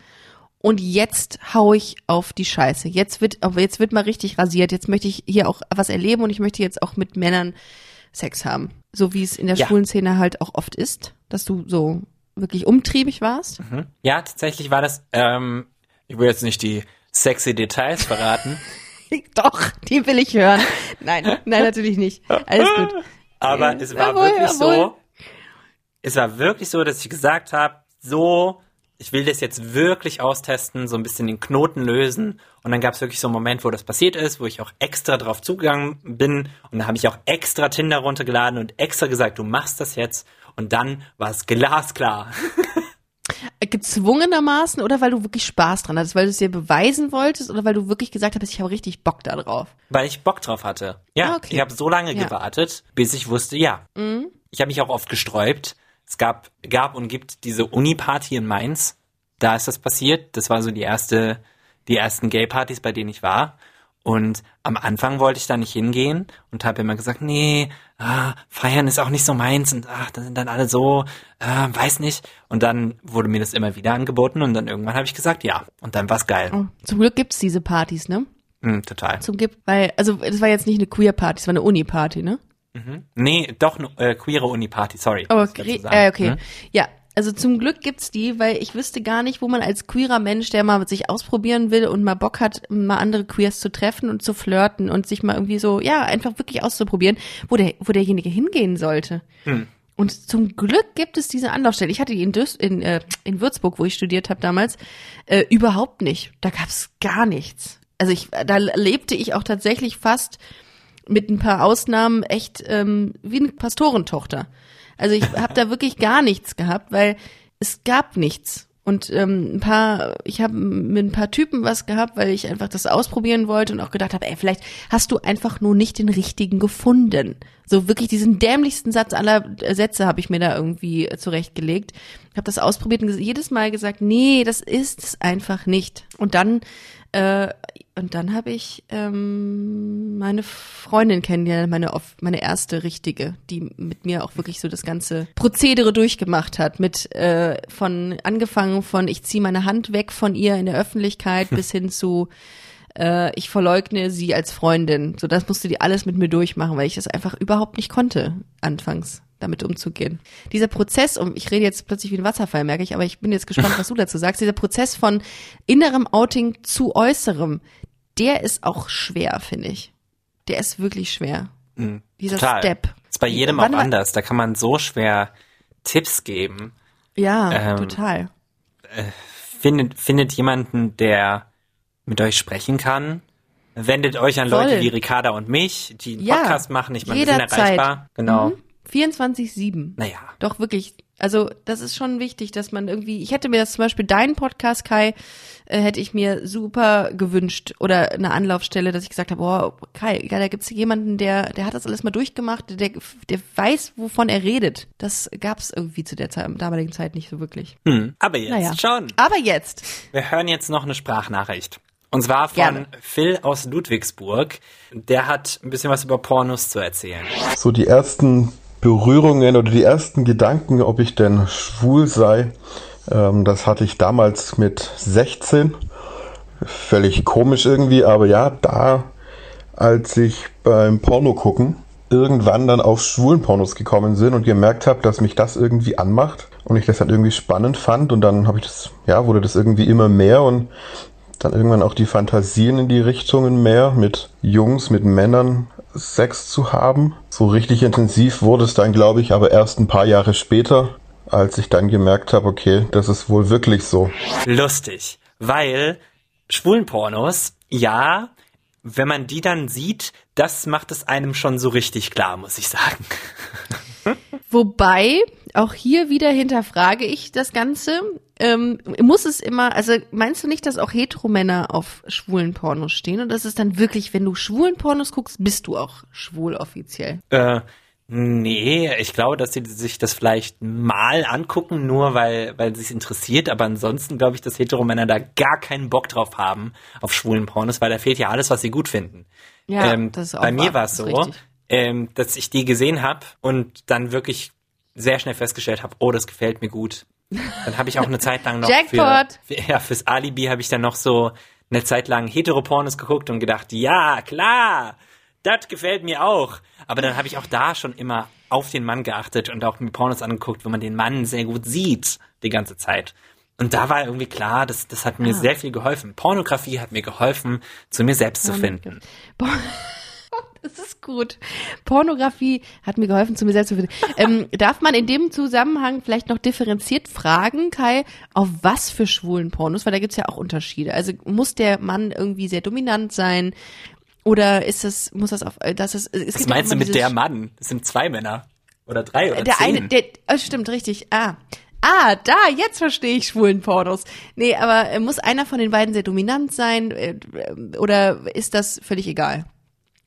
und jetzt hau ich auf die Scheiße. Jetzt wird jetzt wird mal richtig rasiert. Jetzt möchte ich hier auch was erleben und ich möchte jetzt auch mit Männern Sex haben. So wie es in der ja. schwulen Szene halt auch oft ist, dass du so wirklich umtriebig warst. Mhm. Ja, tatsächlich war das, ähm, ich will jetzt nicht die sexy Details verraten. Doch, die will ich hören. Nein, nein, natürlich nicht. Alles gut. Aber es war jawohl, wirklich jawohl. so, es war wirklich so, dass ich gesagt habe, so ich will das jetzt wirklich austesten, so ein bisschen den Knoten lösen. Und dann gab es wirklich so einen Moment, wo das passiert ist, wo ich auch extra drauf zugegangen bin. Und da habe ich auch extra Tinder runtergeladen und extra gesagt, du machst das jetzt. Und dann war es glasklar. Gezwungenermaßen oder weil du wirklich Spaß dran hattest, weil du es dir beweisen wolltest oder weil du wirklich gesagt hast, ich habe richtig Bock da drauf? Weil ich Bock drauf hatte. Ja, ah, okay. ich habe so lange ja. gewartet, bis ich wusste, ja. Mhm. Ich habe mich auch oft gesträubt, es gab, gab und gibt diese Uni-Party in Mainz. Da ist das passiert. Das war so die erste, die ersten Gay-Partys, bei denen ich war. Und am Anfang wollte ich da nicht hingehen und habe immer gesagt, nee, ah, feiern ist auch nicht so meins und ach, da sind dann alle so, ah, weiß nicht. Und dann wurde mir das immer wieder angeboten und dann irgendwann habe ich gesagt, ja. Und dann war's geil. Oh, zum Glück gibt's diese Partys, ne? Mm, total. Zum Glück, weil, also das war jetzt nicht eine Queer-Party, es war eine Uni-Party, ne? Mhm. Nee, doch, äh, queere Uni-Party, sorry. Oh, okay. Äh, okay. Hm? Ja, also zum Glück gibt's die, weil ich wüsste gar nicht, wo man als queerer Mensch, der mal sich ausprobieren will und mal Bock hat, mal andere Queers zu treffen und zu flirten und sich mal irgendwie so, ja, einfach wirklich auszuprobieren, wo der, wo derjenige hingehen sollte. Hm. Und zum Glück gibt es diese Anlaufstelle. Ich hatte die in, Düs in, äh, in Würzburg, wo ich studiert habe damals, äh, überhaupt nicht. Da gab's gar nichts. Also ich, da lebte ich auch tatsächlich fast mit ein paar Ausnahmen echt ähm, wie eine Pastorentochter. Also ich habe da wirklich gar nichts gehabt, weil es gab nichts. Und ähm, ein paar, ich habe mit ein paar Typen was gehabt, weil ich einfach das ausprobieren wollte und auch gedacht habe, ey, vielleicht hast du einfach nur nicht den richtigen gefunden. So wirklich diesen dämlichsten Satz aller Sätze habe ich mir da irgendwie zurechtgelegt. Ich habe das ausprobiert und jedes Mal gesagt, nee, das ist es einfach nicht. Und dann äh, und dann habe ich ähm, meine Freundin kennengelernt, meine meine erste richtige, die mit mir auch wirklich so das ganze Prozedere durchgemacht hat, mit äh, von angefangen von ich ziehe meine Hand weg von ihr in der Öffentlichkeit bis hin zu äh, ich verleugne sie als Freundin. So das musste die alles mit mir durchmachen, weil ich das einfach überhaupt nicht konnte anfangs damit umzugehen. Dieser Prozess, um ich rede jetzt plötzlich wie ein Wasserfall, merke ich, aber ich bin jetzt gespannt, was du dazu sagst. Dieser Prozess von innerem Outing zu äußerem, der ist auch schwer, finde ich. Der ist wirklich schwer. Mhm, Dieser total. Step. Ist bei jedem auch anders. Da kann man so schwer Tipps geben. Ja, ähm, total. Äh, findet, findet jemanden, der mit euch sprechen kann. Wendet euch an Voll. Leute wie Ricarda und mich, die einen ja, Podcast machen. Ich meine, wir sind erreichbar. Genau. Mhm. 24-7. Naja. Doch wirklich. Also das ist schon wichtig, dass man irgendwie, ich hätte mir das zum Beispiel deinen Podcast, Kai, äh, hätte ich mir super gewünscht oder eine Anlaufstelle, dass ich gesagt habe, boah, Kai, ja, da gibt's jemanden, der, der hat das alles mal durchgemacht, der, der weiß, wovon er redet. Das gab's irgendwie zu der Zeit, damaligen Zeit nicht so wirklich. Hm, aber jetzt naja. schon. Aber jetzt. Wir hören jetzt noch eine Sprachnachricht. Und zwar von Gerne. Phil aus Ludwigsburg. Der hat ein bisschen was über Pornos zu erzählen. So die ersten Berührungen oder die ersten Gedanken, ob ich denn schwul sei, ähm, das hatte ich damals mit 16. Völlig komisch irgendwie, aber ja, da, als ich beim Porno gucken irgendwann dann auf schwulen Pornos gekommen sind und gemerkt habe, dass mich das irgendwie anmacht und ich das dann irgendwie spannend fand und dann habe ich das, ja, wurde das irgendwie immer mehr und dann irgendwann auch die Fantasien in die Richtungen mehr mit Jungs, mit Männern Sex zu haben. So richtig intensiv wurde es dann, glaube ich, aber erst ein paar Jahre später, als ich dann gemerkt habe, okay, das ist wohl wirklich so. Lustig, weil schwulen Pornos, ja, wenn man die dann sieht, das macht es einem schon so richtig klar, muss ich sagen. Wobei, auch hier wieder hinterfrage ich das Ganze. Ähm, muss es immer, also meinst du nicht, dass auch Heteromänner auf schwulen Pornos stehen? Und das ist dann wirklich, wenn du schwulen Pornos guckst, bist du auch schwul offiziell? Äh, nee, ich glaube, dass sie sich das vielleicht mal angucken, nur weil, weil sie es interessiert. Aber ansonsten glaube ich, dass Heteromänner da gar keinen Bock drauf haben auf schwulen Pornos, weil da fehlt ja alles, was sie gut finden. Ja, ähm, das ist auch Bei mir war es so, ähm, dass ich die gesehen habe und dann wirklich sehr schnell festgestellt habe, oh, das gefällt mir gut. Dann habe ich auch eine Zeit lang noch Jackpot. Für, ja, fürs Alibi habe ich dann noch so eine Zeit lang Heteropornos geguckt und gedacht, ja, klar, das gefällt mir auch. Aber dann habe ich auch da schon immer auf den Mann geachtet und auch mir Pornos angeguckt, wo man den Mann sehr gut sieht die ganze Zeit. Und da war irgendwie klar, das, das hat mir ah. sehr viel geholfen. Pornografie hat mir geholfen, zu mir selbst zu finden. Das ist gut. Pornografie hat mir geholfen, zu mir selbst zu finden. Ähm, darf man in dem Zusammenhang vielleicht noch differenziert fragen, Kai, auf was für schwulen Pornos? Weil da gibt's ja auch Unterschiede. Also muss der Mann irgendwie sehr dominant sein? Oder ist das, muss das auf, das ist, es Was meinst du mit der Mann? Das sind zwei Männer. Oder drei oder der zehn. Eine, der, oh, stimmt, richtig. Ah. Ah, da, jetzt verstehe ich schwulen Pornos. Nee, aber äh, muss einer von den beiden sehr dominant sein? Äh, oder ist das völlig egal?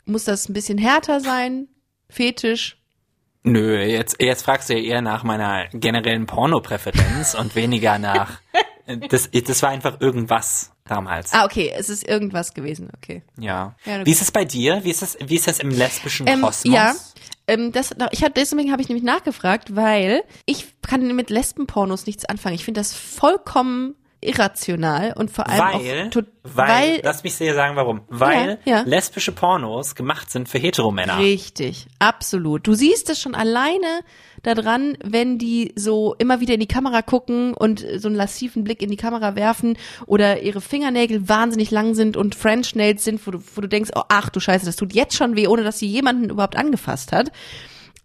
Muss das ein bisschen härter sein? Fetisch? Nö, jetzt, jetzt fragst du ja eher nach meiner generellen Pornopräferenz und weniger nach. Das, das war einfach irgendwas damals. Ah, okay, es ist irgendwas gewesen, okay. Ja. ja wie ist es bei dir? Wie ist das, wie ist das im lesbischen ähm, Kosmos? Ja, ähm, das, ich hab, deswegen habe ich nämlich nachgefragt, weil ich kann mit Lesbenpornos nichts anfangen. Ich finde das vollkommen irrational und vor allem weil, auch weil, weil lass mich sehr sagen warum. Weil ja, ja. lesbische Pornos gemacht sind für Heteromänner. Richtig absolut. Du siehst es schon alleine daran wenn die so immer wieder in die Kamera gucken und so einen lassiven Blick in die Kamera werfen oder ihre Fingernägel wahnsinnig lang sind und French Nails sind wo du, wo du denkst oh ach du Scheiße das tut jetzt schon weh ohne dass sie jemanden überhaupt angefasst hat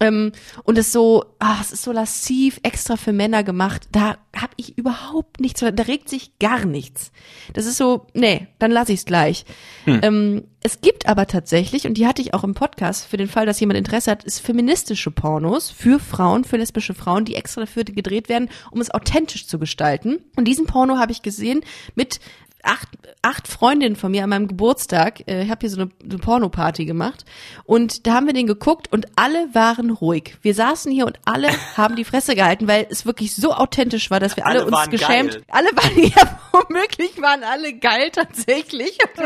Ähm, und es so, ah, es ist so lassiv, extra für Männer gemacht. Da habe ich überhaupt nichts, da regt sich gar nichts. Das ist so, nee, dann lass ich's gleich. Hm. Ähm, es gibt aber tatsächlich, und die hatte ich auch im Podcast, für den Fall, dass jemand Interesse hat, ist feministische Pornos für Frauen, für lesbische Frauen, die extra dafür gedreht werden, um es authentisch zu gestalten. Und diesen Porno habe ich gesehen mit acht, acht Freundinnen von mir an meinem Geburtstag. Äh, ich habe hier so eine, eine Porno-Party gemacht und da haben wir den geguckt und alle waren ruhig. Wir saßen hier und alle haben die Fresse gehalten, weil es wirklich so authentisch war, dass wir alle, alle uns geschämt. Geil. Alle waren ja womöglich waren alle geil tatsächlich.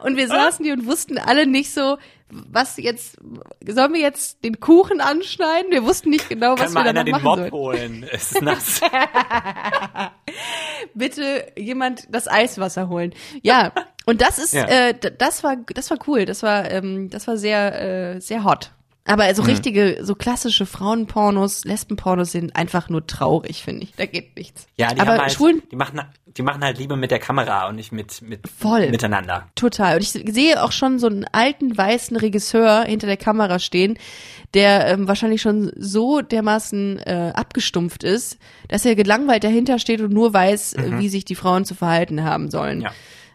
Und wir saßen hier und wussten alle nicht so, was jetzt, sollen wir jetzt den Kuchen anschneiden? Wir wussten nicht genau, was Kann wir da machen sollen. den Mob holen? Es ist nass. Bitte jemand das Eiswasser holen. Ja, und das ist, ja. äh, das war, das war cool. Das war, ähm, das war sehr, äh, sehr hot. Aber also richtige, so klassische Frauenpornos, Lesbenpornos sind einfach nur traurig, finde ich. Da geht nichts. Ja, die Aber halt, Schwulen, die machen, die machen halt lieber mit der Kamera und nicht mit, mit voll. miteinander. Total. Und ich sehe auch schon so einen alten weißen Regisseur hinter der Kamera stehen, der ähm, wahrscheinlich schon so dermaßen äh, abgestumpft ist, dass er gelangweilt dahinter steht und nur weiß, mhm. wie sich die Frauen zu verhalten haben sollen. Ja.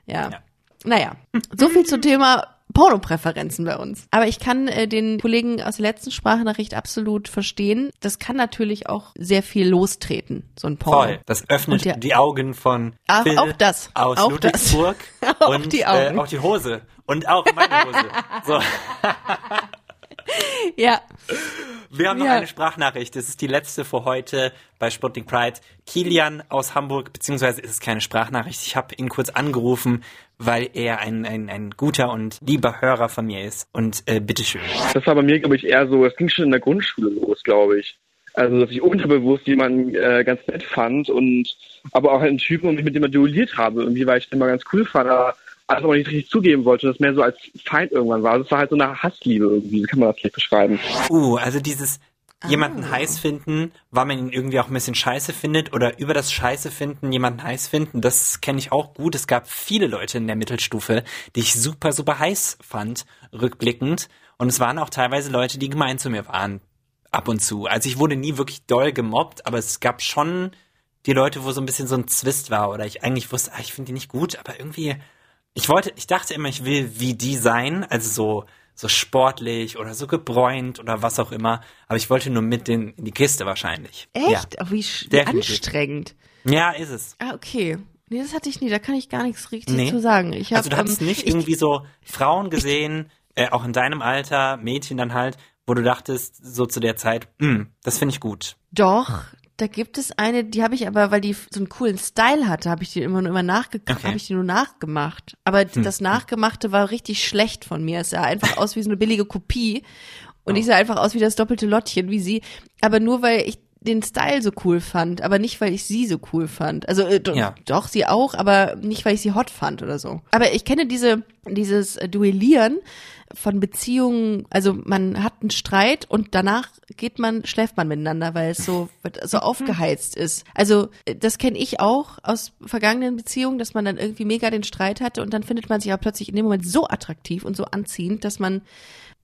ja. ja. Naja, so viel zum Thema Pornopräferenzen bei uns. Aber ich kann äh, den Kollegen aus der letzten Sprachnachricht absolut verstehen. Das kann natürlich auch sehr viel lostreten, so ein Porno. Voll. Das öffnet der, die Augen von auch, Phil auch das, aus auch Ludwigsburg das. auch und die Augen. Äh, auch die Hose und auch meine Hose. So. ja. Wir haben noch ja. eine Sprachnachricht. Das ist die letzte für heute bei Sputnik Pride. Kilian aus Hamburg, beziehungsweise ist es keine Sprachnachricht. Ich habe ihn kurz angerufen, weil er ein, ein, ein guter und lieber Hörer von mir ist. Und äh, bitteschön. Das war bei mir, glaube ich, eher so, es ging schon in der Grundschule los, glaube ich. Also, dass ich unterbewusst jemanden äh, ganz nett fand und aber auch einen Typen, mit dem ich duelliert habe, irgendwie, weil ich den mal ganz cool fand, aber alles aber nicht richtig zugeben wollte und das mehr so als Feind irgendwann war. Also es war halt so eine Hassliebe irgendwie, so kann man das vielleicht beschreiben. Uh, also dieses jemanden ah. heiß finden, weil man ihn irgendwie auch ein bisschen scheiße findet oder über das Scheiße finden jemanden heiß finden, das kenne ich auch gut. Es gab viele Leute in der Mittelstufe, die ich super, super heiß fand, rückblickend. Und es waren auch teilweise Leute, die gemein zu mir waren, ab und zu. Also ich wurde nie wirklich doll gemobbt, aber es gab schon die Leute, wo so ein bisschen so ein Zwist war oder ich eigentlich wusste, ah, ich finde die nicht gut, aber irgendwie ich wollte, ich dachte immer, ich will wie die sein, also so, so sportlich oder so gebräunt oder was auch immer. Aber ich wollte nur mit den, in die Kiste wahrscheinlich. Echt? Ja. Oh, wie, wie anstrengend. Ja, ist es. Ah, okay. Nee, das hatte ich nie, da kann ich gar nichts richtig nee. zu sagen. Ich hab, also du hast ähm, nicht ich, irgendwie so Frauen gesehen, äh, auch in deinem Alter, Mädchen dann halt, wo du dachtest, so zu der Zeit, hm, das finde ich gut. Doch, da gibt es eine, die habe ich aber, weil die so einen coolen Style hatte, habe ich die immer nur immer nachgemacht, okay. habe ich die nur nachgemacht. Aber hm. das Nachgemachte war richtig schlecht von mir. Es sah einfach aus wie so eine billige Kopie. Und oh. ich sah einfach aus wie das doppelte Lottchen, wie sie. Aber nur weil ich den Style so cool fand, aber nicht, weil ich sie so cool fand. Also äh, ja. doch, sie auch, aber nicht, weil ich sie hot fand oder so. Aber ich kenne diese, dieses Duellieren von Beziehungen, also man hat einen Streit und danach geht man, schläft man miteinander, weil es so, so mhm. aufgeheizt ist. Also das kenne ich auch aus vergangenen Beziehungen, dass man dann irgendwie mega den Streit hatte und dann findet man sich aber plötzlich in dem Moment so attraktiv und so anziehend, dass man,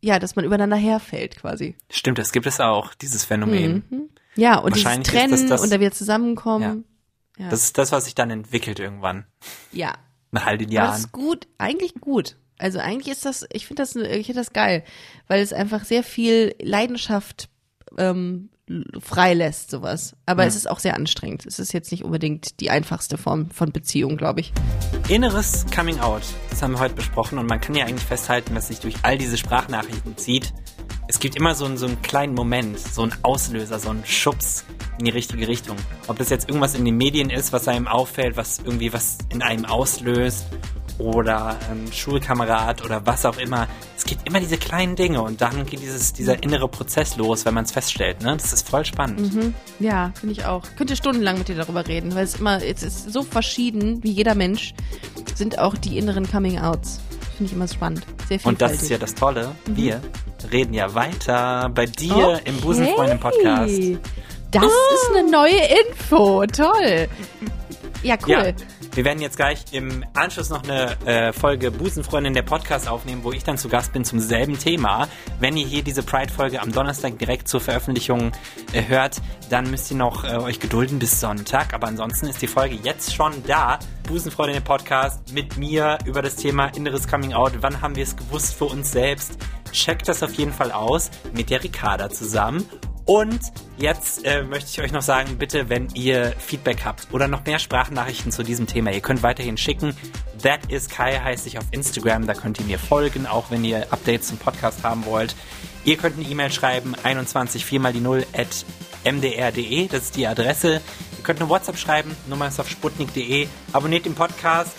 ja, dass man übereinander herfällt quasi. Stimmt, das gibt es auch, dieses Phänomen. Mhm. Ja, und dieses Trennen das das, und da wieder zusammenkommen. Ja. Ja. Das ist das, was sich dann entwickelt irgendwann. Ja. Nach all den Jahren. Aber das ist gut, eigentlich gut. Also eigentlich ist das, ich finde das, ich finde das geil, weil es einfach sehr viel Leidenschaft ähm, freilässt, sowas. Aber ja. es ist auch sehr anstrengend. Es ist jetzt nicht unbedingt die einfachste Form von Beziehung, glaube ich. Inneres Coming Out, das haben wir heute besprochen und man kann ja eigentlich festhalten, dass sich durch all diese Sprachnachrichten zieht. Es gibt immer so einen, so einen kleinen Moment, so einen Auslöser, so einen Schubs in die richtige Richtung. Ob das jetzt irgendwas in den Medien ist, was einem auffällt, was irgendwie was in einem auslöst oder ein Schulkamerad oder was auch immer. Es gibt immer diese kleinen Dinge und dann geht dieses, dieser innere Prozess los, wenn man es feststellt. Ne? Das ist voll spannend. Mhm. Ja, finde ich auch. Ich könnte stundenlang mit dir darüber reden, weil es immer, es ist so verschieden, wie jeder Mensch, sind auch die inneren Coming-Outs. Finde ich immer spannend. Sehr vielfältig. Und das ist ja das Tolle. Mhm. Wir reden ja weiter bei dir okay. im Busenfreundin-Podcast. Das oh. ist eine neue Info. Toll. Ja, cool. Ja, wir werden jetzt gleich im Anschluss noch eine äh, Folge Busenfreundin der Podcast aufnehmen, wo ich dann zu Gast bin zum selben Thema. Wenn ihr hier diese Pride-Folge am Donnerstag direkt zur Veröffentlichung äh, hört, dann müsst ihr noch äh, euch gedulden bis Sonntag. Aber ansonsten ist die Folge jetzt schon da. Busenfreundin der Podcast mit mir über das Thema inneres Coming Out. Wann haben wir es gewusst für uns selbst? Checkt das auf jeden Fall aus mit der Ricarda zusammen. Und jetzt äh, möchte ich euch noch sagen, bitte, wenn ihr Feedback habt oder noch mehr Sprachnachrichten zu diesem Thema, ihr könnt weiterhin schicken. That is Kai heißt ich auf Instagram, da könnt ihr mir folgen, auch wenn ihr Updates zum Podcast haben wollt. Ihr könnt eine E-Mail schreiben, 21 4 mal die 0 at mdr.de, das ist die Adresse. Ihr könnt eine WhatsApp schreiben, Nummer ist auf sputnik.de. Abonniert den Podcast,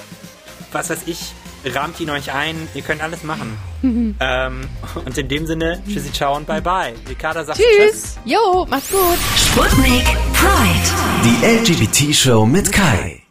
was weiß ich, rahmt ihn euch ein, ihr könnt alles machen. ähm, und in dem Sinne, tschüssi, ciao und bye bye. Ricarda sagt Tschüss. Tschüss. Jo, macht's gut. Sputnik Pride. Die LGBT-Show mit Kai.